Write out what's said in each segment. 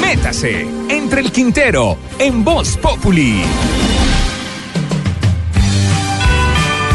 Métase entre el Quintero en Voz Populi.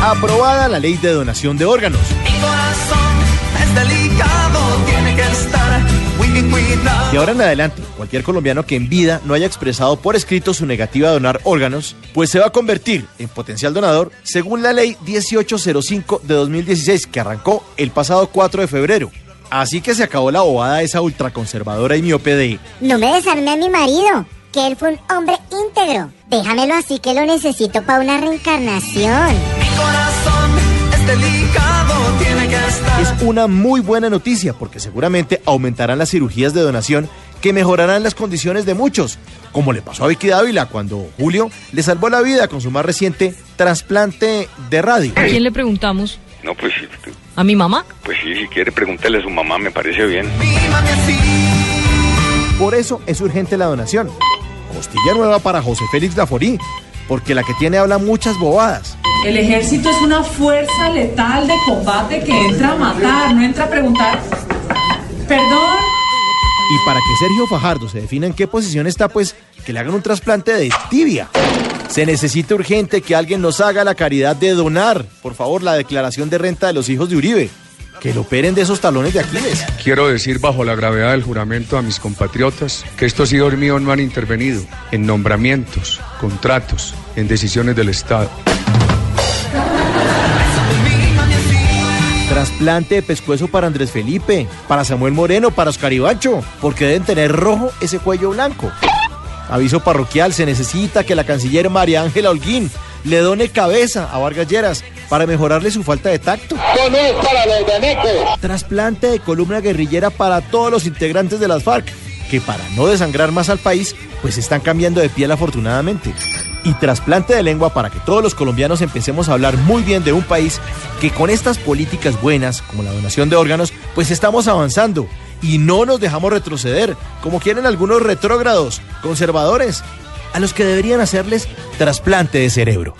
Aprobada la ley de donación de órganos. Mi corazón es delicado, tiene que estar muy bien cuidado. Y ahora en adelante, cualquier colombiano que en vida no haya expresado por escrito su negativa a donar órganos, pues se va a convertir en potencial donador según la ley 1805 de 2016 que arrancó el pasado 4 de febrero. Así que se acabó la bobada esa ultraconservadora y miope de No me desarme a mi marido, que él fue un hombre íntegro. Déjamelo así que lo necesito para una reencarnación. Mi corazón es delicado, tiene que estar. es una muy buena noticia porque seguramente aumentarán las cirugías de donación que mejorarán las condiciones de muchos, como le pasó a Vicky Dávila cuando Julio le salvó la vida con su más reciente trasplante de radio. ¿A quién le preguntamos? No, pues, sí, ¿A mi mamá? pues sí, si quiere pregúntale a su mamá, me parece bien. Por eso es urgente la donación. Costilla nueva para José Félix Laforí, porque la que tiene habla muchas bobadas. El ejército es una fuerza letal de combate que entra a matar, no entra a preguntar. Perdón. Y para que Sergio Fajardo se defina en qué posición está, pues que le hagan un trasplante de tibia. Se necesita urgente que alguien nos haga la caridad de donar, por favor, la declaración de renta de los hijos de Uribe. Que lo operen de esos talones de Aquiles. Quiero decir bajo la gravedad del juramento a mis compatriotas que estos hijos míos no han intervenido en nombramientos, contratos, en decisiones del Estado. Trasplante de pescuezo para Andrés Felipe, para Samuel Moreno, para Oscar Ibacho, porque deben tener rojo ese cuello blanco. Aviso parroquial, se necesita que la canciller María Ángela Holguín le done cabeza a Vargas Lleras para mejorarle su falta de tacto. Trasplante de columna guerrillera para todos los integrantes de las FARC, que para no desangrar más al país, pues están cambiando de piel afortunadamente. Y trasplante de lengua para que todos los colombianos empecemos a hablar muy bien de un país que con estas políticas buenas, como la donación de órganos, pues estamos avanzando y no nos dejamos retroceder, como quieren algunos retrógrados, conservadores, a los que deberían hacerles trasplante de cerebro.